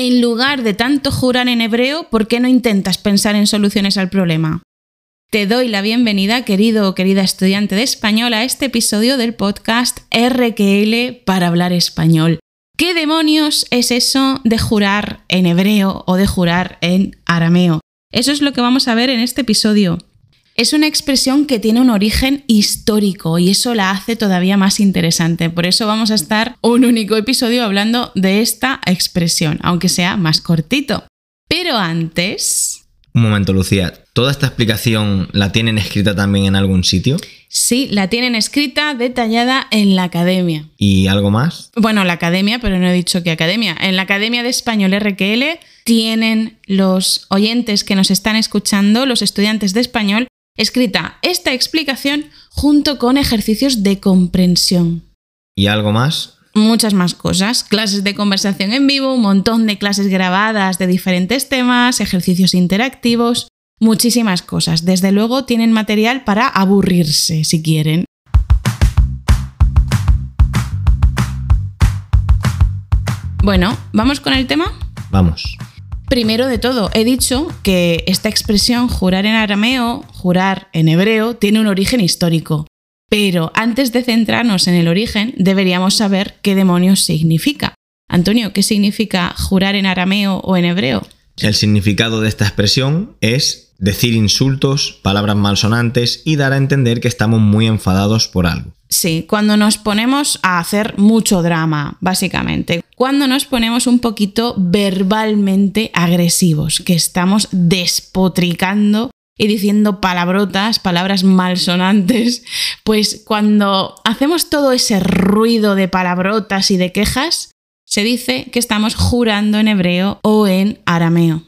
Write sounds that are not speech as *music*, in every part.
En lugar de tanto jurar en hebreo, ¿por qué no intentas pensar en soluciones al problema? Te doy la bienvenida, querido o querida estudiante de español, a este episodio del podcast RQL para hablar español. ¿Qué demonios es eso de jurar en hebreo o de jurar en arameo? Eso es lo que vamos a ver en este episodio. Es una expresión que tiene un origen histórico y eso la hace todavía más interesante. Por eso vamos a estar un único episodio hablando de esta expresión, aunque sea más cortito. Pero antes... Un momento, Lucía. ¿Toda esta explicación la tienen escrita también en algún sitio? Sí, la tienen escrita, detallada en la academia. ¿Y algo más? Bueno, la academia, pero no he dicho qué academia. En la Academia de Español RQL tienen los oyentes que nos están escuchando, los estudiantes de español, escrita esta explicación junto con ejercicios de comprensión. ¿Y algo más? Muchas más cosas, clases de conversación en vivo, un montón de clases grabadas de diferentes temas, ejercicios interactivos, muchísimas cosas. Desde luego tienen material para aburrirse si quieren. Bueno, ¿vamos con el tema? Vamos. Primero de todo, he dicho que esta expresión jurar en arameo, jurar en hebreo, tiene un origen histórico. Pero antes de centrarnos en el origen, deberíamos saber qué demonios significa. Antonio, ¿qué significa jurar en arameo o en hebreo? El significado de esta expresión es decir insultos, palabras malsonantes y dar a entender que estamos muy enfadados por algo. Sí, cuando nos ponemos a hacer mucho drama, básicamente. Cuando nos ponemos un poquito verbalmente agresivos, que estamos despotricando y diciendo palabrotas, palabras malsonantes, *laughs* pues cuando hacemos todo ese ruido de palabrotas y de quejas, se dice que estamos jurando en hebreo o en arameo.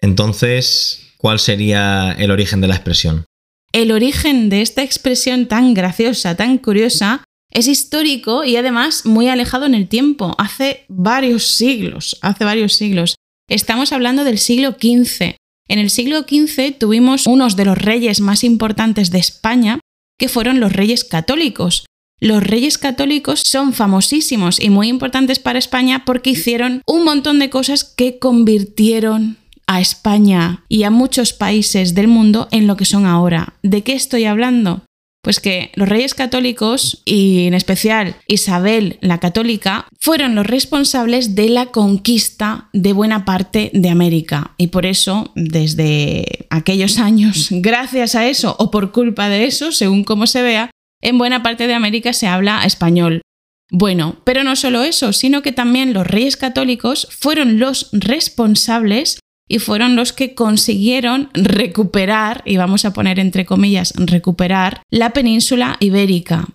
Entonces, ¿cuál sería el origen de la expresión? El origen de esta expresión tan graciosa, tan curiosa, es histórico y además muy alejado en el tiempo, hace varios siglos, hace varios siglos. Estamos hablando del siglo XV. En el siglo XV tuvimos unos de los reyes más importantes de España, que fueron los reyes católicos. Los reyes católicos son famosísimos y muy importantes para España porque hicieron un montón de cosas que convirtieron a España y a muchos países del mundo en lo que son ahora. ¿De qué estoy hablando? Pues que los reyes católicos y en especial Isabel la católica fueron los responsables de la conquista de buena parte de América y por eso desde aquellos años, *laughs* gracias a eso o por culpa de eso, según como se vea, en buena parte de América se habla español. Bueno, pero no solo eso, sino que también los reyes católicos fueron los responsables y fueron los que consiguieron recuperar, y vamos a poner entre comillas, recuperar la península ibérica.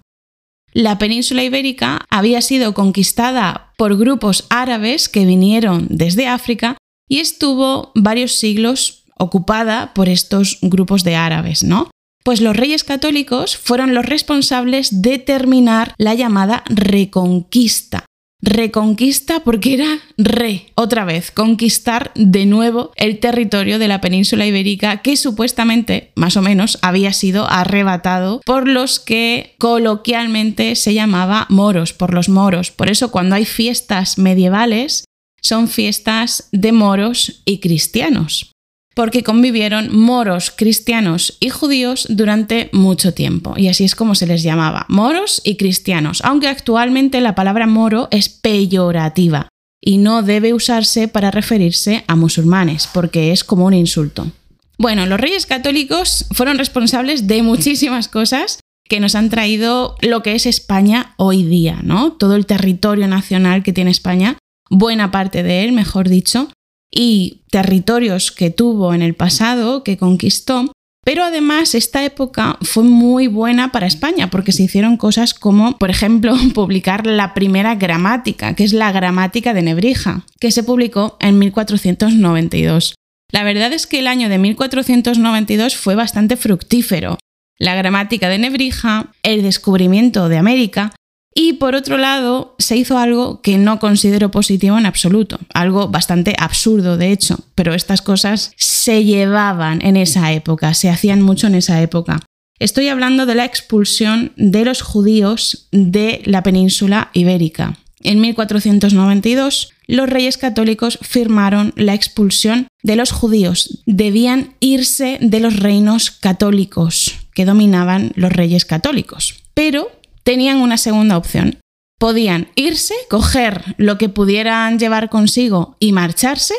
La península ibérica había sido conquistada por grupos árabes que vinieron desde África y estuvo varios siglos ocupada por estos grupos de árabes, ¿no? Pues los reyes católicos fueron los responsables de terminar la llamada reconquista, reconquista porque era re, otra vez, conquistar de nuevo el territorio de la península ibérica que supuestamente, más o menos, había sido arrebatado por los que coloquialmente se llamaba moros, por los moros. Por eso cuando hay fiestas medievales, son fiestas de moros y cristianos porque convivieron moros, cristianos y judíos durante mucho tiempo, y así es como se les llamaba, moros y cristianos, aunque actualmente la palabra moro es peyorativa y no debe usarse para referirse a musulmanes, porque es como un insulto. Bueno, los reyes católicos fueron responsables de muchísimas cosas que nos han traído lo que es España hoy día, ¿no? Todo el territorio nacional que tiene España, buena parte de él, mejor dicho, y territorios que tuvo en el pasado, que conquistó, pero además esta época fue muy buena para España porque se hicieron cosas como, por ejemplo, *laughs* publicar la primera gramática, que es la gramática de Nebrija, que se publicó en 1492. La verdad es que el año de 1492 fue bastante fructífero. La gramática de Nebrija, el descubrimiento de América y por otro lado, se hizo algo que no considero positivo en absoluto, algo bastante absurdo de hecho, pero estas cosas se llevaban en esa época, se hacían mucho en esa época. Estoy hablando de la expulsión de los judíos de la península ibérica. En 1492, los reyes católicos firmaron la expulsión de los judíos. Debían irse de los reinos católicos que dominaban los reyes católicos. Pero tenían una segunda opción. Podían irse, coger lo que pudieran llevar consigo y marcharse,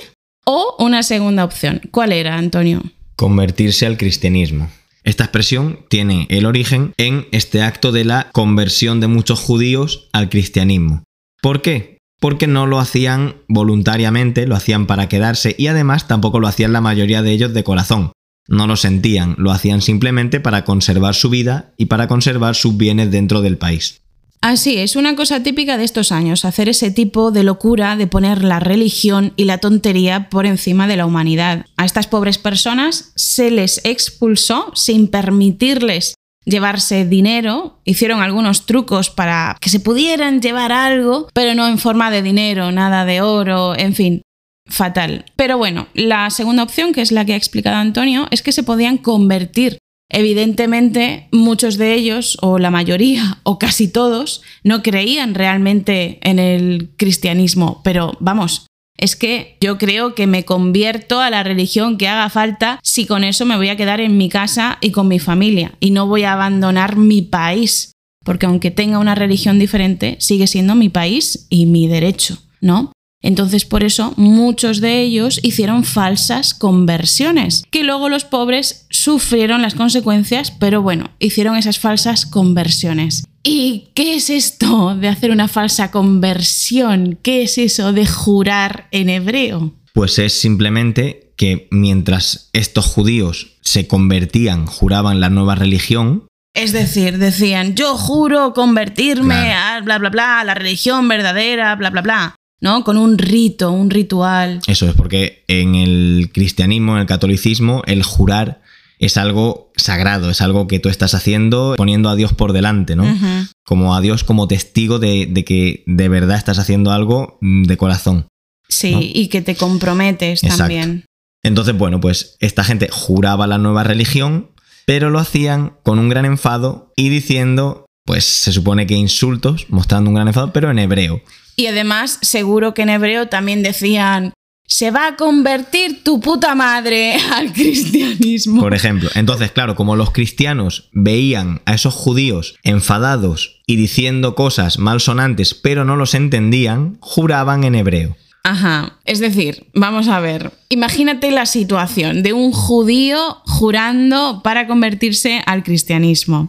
o una segunda opción. ¿Cuál era, Antonio? Convertirse al cristianismo. Esta expresión tiene el origen en este acto de la conversión de muchos judíos al cristianismo. ¿Por qué? Porque no lo hacían voluntariamente, lo hacían para quedarse y además tampoco lo hacían la mayoría de ellos de corazón. No lo sentían, lo hacían simplemente para conservar su vida y para conservar sus bienes dentro del país. Así es, una cosa típica de estos años, hacer ese tipo de locura de poner la religión y la tontería por encima de la humanidad. A estas pobres personas se les expulsó sin permitirles llevarse dinero, hicieron algunos trucos para que se pudieran llevar algo, pero no en forma de dinero, nada de oro, en fin, fatal. Pero bueno, la segunda opción, que es la que ha explicado Antonio, es que se podían convertir. Evidentemente, muchos de ellos, o la mayoría, o casi todos, no creían realmente en el cristianismo, pero vamos, es que yo creo que me convierto a la religión que haga falta si con eso me voy a quedar en mi casa y con mi familia y no voy a abandonar mi país, porque aunque tenga una religión diferente, sigue siendo mi país y mi derecho, ¿no? Entonces por eso muchos de ellos hicieron falsas conversiones, que luego los pobres sufrieron las consecuencias, pero bueno, hicieron esas falsas conversiones. ¿Y qué es esto de hacer una falsa conversión? ¿Qué es eso de jurar en hebreo? Pues es simplemente que mientras estos judíos se convertían, juraban la nueva religión, es decir, decían, yo juro convertirme a bla, bla, bla, a la religión verdadera, bla, bla, bla. ¿No? Con un rito, un ritual. Eso es, porque en el cristianismo, en el catolicismo, el jurar es algo sagrado, es algo que tú estás haciendo poniendo a Dios por delante, ¿no? Como a Dios como testigo de, que de verdad estás haciendo algo mm, de corazón. Sí, y que te comprometes también. Entonces, bueno, pues esta gente juraba la nueva religión, pero lo hacían con un gran enfado y diciendo, pues se supone que insultos, mostrando un gran enfado, pero en hebreo. Y además, seguro que en hebreo también decían, se va a convertir tu puta madre *laughs* al cristianismo. Por ejemplo, entonces, claro, como los cristianos veían a esos judíos enfadados y diciendo cosas malsonantes, pero no los entendían, juraban en hebreo. Ajá, es decir, vamos a ver, imagínate la situación de un judío jurando para convertirse al cristianismo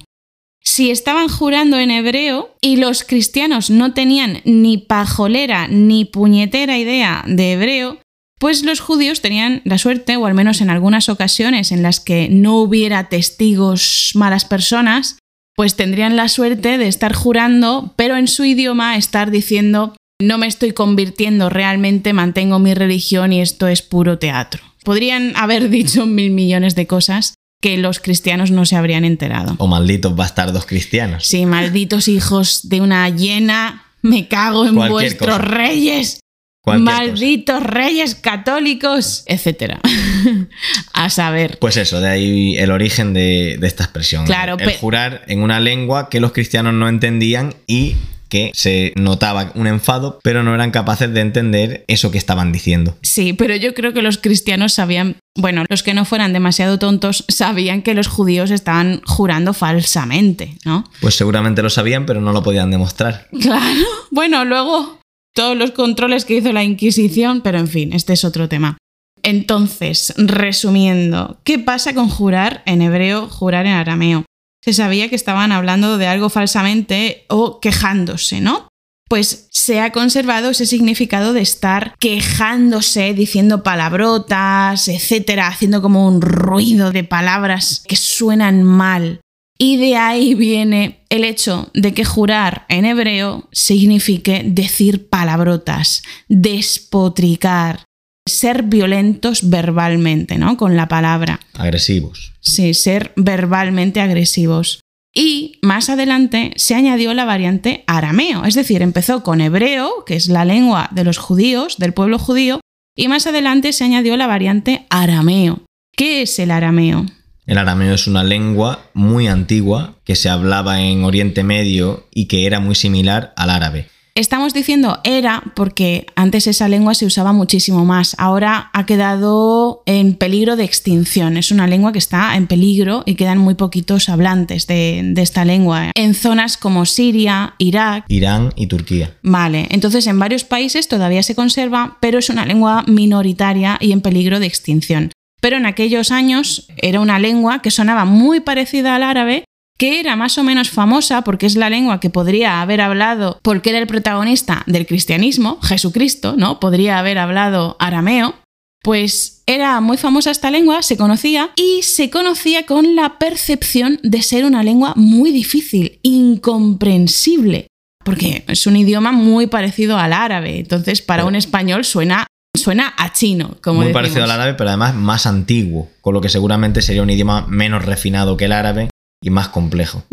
si estaban jurando en hebreo y los cristianos no tenían ni pajolera ni puñetera idea de hebreo, pues los judíos tenían la suerte, o al menos en algunas ocasiones en las que no hubiera testigos malas personas, pues tendrían la suerte de estar jurando, pero en su idioma estar diciendo no me estoy convirtiendo realmente, mantengo mi religión y esto es puro teatro. Podrían haber *laughs* dicho mil millones de cosas, que los cristianos no se habrían enterado. O malditos bastardos cristianos. Sí, malditos hijos de una hiena, me cago en vuestros reyes. malditos reyes católicos, etc. *laughs* a saber. Pues eso, de ahí el origen de, esta expresión. Claro, el jurar en una lengua que los cristianos no entendían y que se notaba un enfado, pero no eran capaces de entender eso que estaban diciendo. Sí, pero yo creo que los cristianos sabían, bueno, los que no fueran demasiado tontos, sabían que los judíos estaban jurando falsamente, ¿no? Pues seguramente lo sabían, pero no lo podían demostrar. *laughs* Claro, bueno, luego todos los controles que hizo la Inquisición, pero en fin, este es otro tema. Entonces, resumiendo, ¿qué pasa con jurar en hebreo, jurar en arameo? Se sabía que estaban hablando de algo falsamente o quejándose, ¿no? Pues se ha conservado ese significado de estar quejándose, diciendo palabrotas, etcétera, haciendo como un ruido de palabras que suenan mal. Y de ahí viene el hecho de que jurar en hebreo signifique decir palabrotas, despotricar, ser violentos verbalmente, ¿no? Con la palabra. Agresivos. Sí, ser verbalmente agresivos. Y más adelante se añadió la variante arameo, es decir, empezó con hebreo, que es la lengua de los judíos, del pueblo judío, y más adelante se añadió la variante arameo. ¿Qué es el arameo? El arameo es una lengua muy antigua que se hablaba en Oriente Medio y que era muy similar al árabe. Estamos diciendo era porque antes esa lengua se usaba muchísimo más. Ahora ha quedado en peligro de extinción. Es una lengua que está en peligro y quedan muy poquitos hablantes de, de esta lengua en zonas como Siria, Irak. Irán y Turquía. Vale, entonces en varios países todavía se conserva, pero es una lengua minoritaria y en peligro de extinción. Pero en aquellos años era una lengua que sonaba muy parecida al árabe que era más o menos famosa porque es la lengua que podría haber hablado, porque era el protagonista del cristianismo, Jesucristo, ¿no? Podría haber hablado arameo, pues era muy famosa esta lengua, se conocía y se conocía con la percepción de ser una lengua muy difícil, incomprensible, porque es un idioma muy parecido al árabe, entonces para un español suena suena a chino, como Muy decimos. parecido al árabe, pero además más antiguo, con lo que seguramente sería un idioma menos refinado que el árabe y más complejo.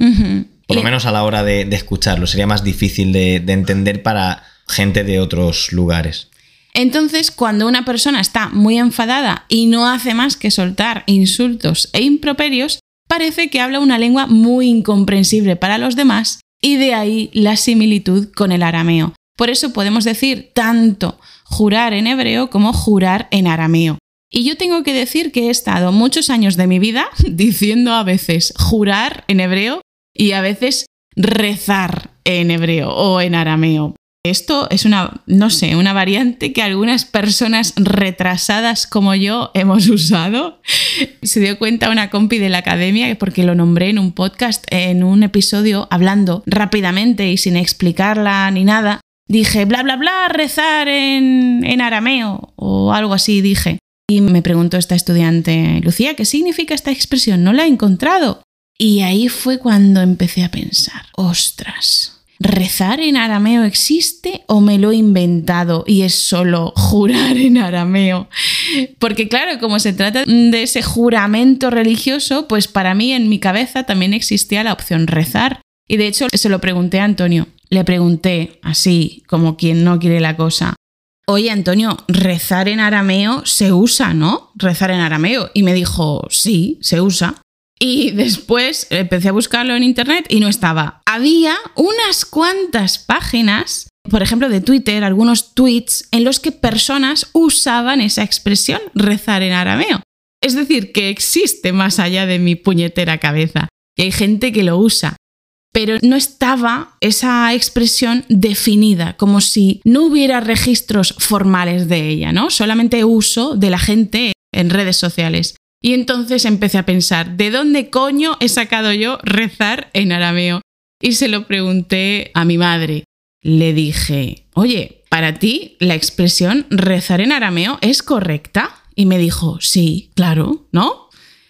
Por lo menos a la hora de, de escucharlo, sería más difícil de, de entender para gente de otros lugares. Entonces, cuando una persona está muy enfadada y no hace más que soltar insultos e improperios, parece que habla una lengua muy incomprensible para los demás y de ahí la similitud con el arameo. Por eso podemos decir tanto jurar en hebreo como jurar en arameo. Y yo tengo que decir que he estado muchos años de mi vida *laughs* diciendo a veces jurar en hebreo y a veces rezar en hebreo o en arameo. Esto es una, no sé, una variante que algunas personas retrasadas como yo hemos *laughs* usado. Se dio cuenta una compi de la academia porque lo nombré en un podcast, en un episodio, hablando rápidamente y sin explicarla ni nada. Dije, bla, bla, bla, rezar en, en arameo o algo así, dije. Y me preguntó esta estudiante, Lucía, ¿qué significa esta expresión? No la he encontrado. Y ahí fue cuando empecé a pensar, ostras, ¿rezar en arameo existe o me lo he inventado y es solo jurar en arameo? Porque claro, como se trata de ese juramento religioso, pues para mí en mi cabeza también existía la opción rezar. Y de hecho se lo pregunté a Antonio. Le pregunté, así como quien no quiere la cosa, Oye, Antonio, rezar en arameo se usa, ¿no? Rezar en arameo. Y me dijo, sí, se usa. Y después empecé a buscarlo en internet y no estaba. Había unas cuantas páginas, por ejemplo, de Twitter, algunos tweets en los que personas usaban esa expresión, rezar en arameo. Es decir, que existe más allá de mi puñetera cabeza. Y hay gente que lo usa pero no estaba esa expresión definida, como si no hubiera registros formales de ella, ¿no? Solamente uso de la gente en redes sociales. Y entonces empecé a pensar, ¿de dónde coño he sacado yo rezar en arameo? Y se lo pregunté a mi madre. Le dije, oye, ¿para ti la expresión rezar en arameo es correcta? Y me dijo, sí, claro, ¿no?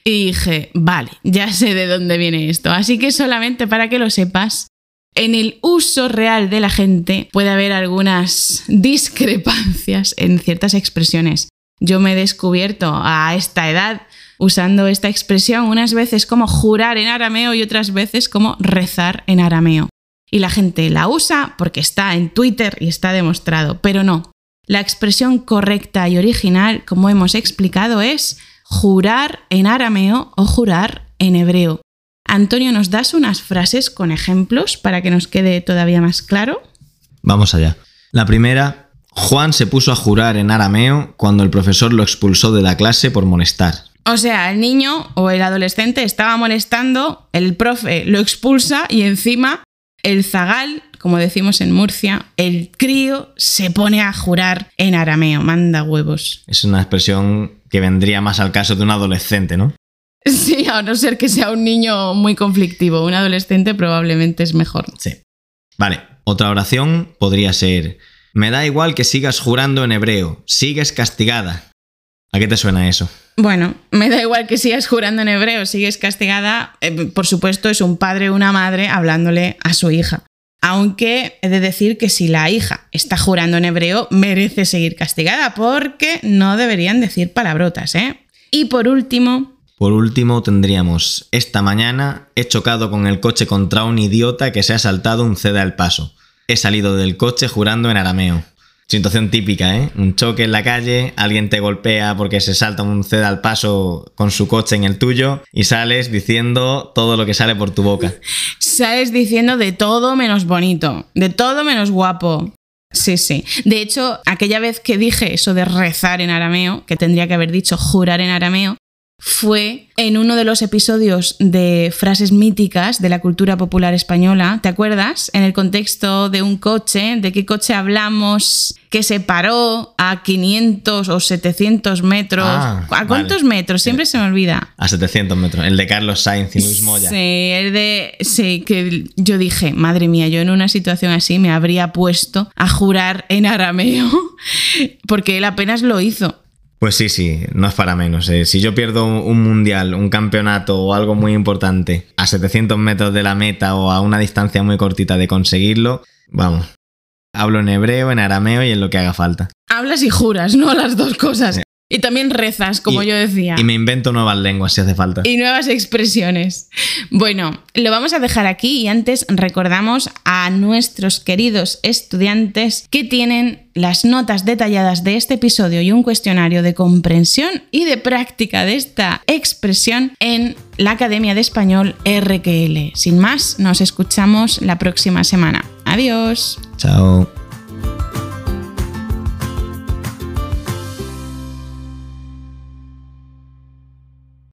Y dije, vale, ya sé de dónde viene esto. Así que solamente para que lo sepas, en el uso real de la gente puede haber algunas discrepancias en ciertas expresiones. Yo me he descubierto a esta edad usando esta expresión unas veces como jurar en arameo y otras veces como rezar en arameo. Y la gente la usa porque está en Twitter y está demostrado, pero no. La expresión correcta y original, como hemos explicado, es jurar en arameo o jurar en hebreo. Antonio, ¿nos das unas frases con ejemplos para que nos quede todavía más claro? Vamos allá. La primera, Juan se puso a jurar en arameo cuando el profesor lo expulsó de la clase por molestar. O sea, el niño o el adolescente estaba molestando, el profe lo expulsa y encima el zagal, como decimos en Murcia, el crío se pone a jurar en arameo, manda huevos. Es una expresión que vendría más al caso de un adolescente, ¿no? *laughs* Sí, a no ser que sea un niño muy conflictivo, un adolescente probablemente es mejor. Sí. Vale, otra oración podría ser, me da igual que sigas jurando en hebreo, sigues castigada. ¿A qué te suena eso? Bueno, me da igual que sigas jurando en hebreo, sigues castigada. Eh, por supuesto, es un padre o una madre hablándole a su hija. Aunque he de decir que si la hija está jurando en hebreo, merece seguir castigada, porque no deberían decir palabrotas, ¿eh? Y por último, Por último, tendríamos, esta mañana he chocado con el coche contra un idiota que se ha saltado un ceda al paso. He salido del coche jurando en arameo. Situación típica, ¿eh? Un choque en la calle, alguien te golpea porque se salta un ceda al paso con su coche en el tuyo y sales diciendo todo lo que sale por tu boca. *laughs* Sales diciendo de todo menos bonito, de todo menos guapo. Sí, sí. De hecho, aquella vez que dije eso de rezar en arameo, que tendría que haber dicho jurar en arameo, fue en uno de los episodios de frases míticas de la cultura popular española, ¿te acuerdas? En el contexto de un coche, de qué coche hablamos, que se paró a 500 o 700 metros. Ah, ¿A cuántos vale. metros? Siempre se me olvida. A 700 metros. El de Carlos Sainz y Luis Moya. Sí, el de. Sí, que yo dije, madre mía, yo en una situación así me habría puesto a jurar en arameo, *laughs* porque él apenas lo hizo. Pues sí, sí, no es para menos. eh. Si yo pierdo un mundial, un campeonato o algo muy importante a 700 metros de la meta o a una distancia muy cortita de conseguirlo, vamos. Hablo en hebreo, en arameo y en lo que haga falta. Hablas y juras, ¿no? Las dos cosas. Y también rezas, como Y- yo decía. Y me invento nuevas lenguas si hace falta. y nuevas expresiones. Bueno, lo vamos a dejar aquí y antes recordamos a nuestros queridos estudiantes que tienen las notas detalladas de este episodio y un cuestionario de comprensión y de práctica de esta expresión en la Academia de Español RQL. Sin más, nos escuchamos la próxima semana. Adiós. Chao.